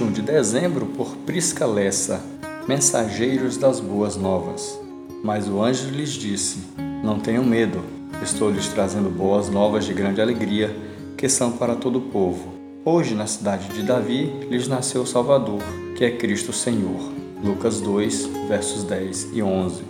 dezembro por Prisca Lessa, Mensageiros das Boas Novas. Mas o anjo lhes disse: Não tenham medo, estou lhes trazendo boas novas de grande alegria, que são para todo o povo. Hoje, na cidade de Davi, lhes nasceu o Salvador, que é Cristo Senhor. Lucas 2, versos 10 e 11.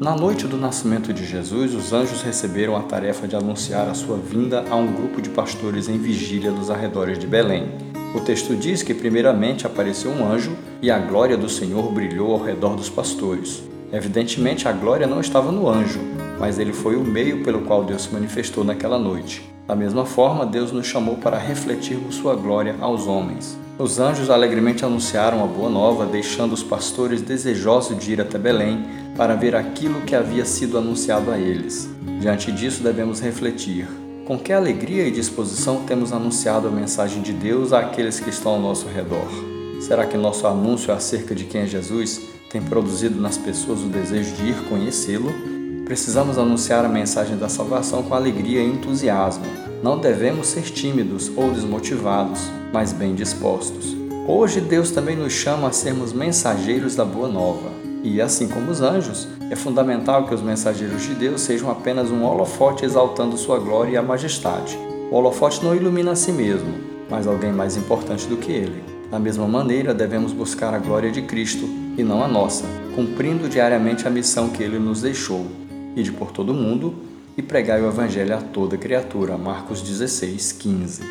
Na noite do nascimento de Jesus, os anjos receberam a tarefa de anunciar a sua vinda a um grupo de pastores em vigília nos arredores de Belém. O texto diz que, primeiramente, apareceu um anjo e a glória do Senhor brilhou ao redor dos pastores. Evidentemente, a glória não estava no anjo, mas ele foi o meio pelo qual Deus se manifestou naquela noite. Da mesma forma, Deus nos chamou para refletirmos sua glória aos homens. Os anjos alegremente anunciaram a boa nova, deixando os pastores desejosos de ir até Belém para ver aquilo que havia sido anunciado a eles. Diante disso, devemos refletir: com que alegria e disposição temos anunciado a mensagem de Deus àqueles que estão ao nosso redor? Será que nosso anúncio acerca de quem é Jesus tem produzido nas pessoas o desejo de ir conhecê-lo? Precisamos anunciar a mensagem da salvação com alegria e entusiasmo. Não devemos ser tímidos ou desmotivados, mas bem dispostos. Hoje Deus também nos chama a sermos mensageiros da boa nova. E assim como os anjos, é fundamental que os mensageiros de Deus sejam apenas um holofote exaltando sua glória e a majestade. O holofote não ilumina a si mesmo, mas alguém mais importante do que ele. Da mesma maneira, devemos buscar a glória de Cristo e não a nossa, cumprindo diariamente a missão que ele nos deixou Ide por todo o mundo e pregai o Evangelho a toda criatura. Marcos 16, 15.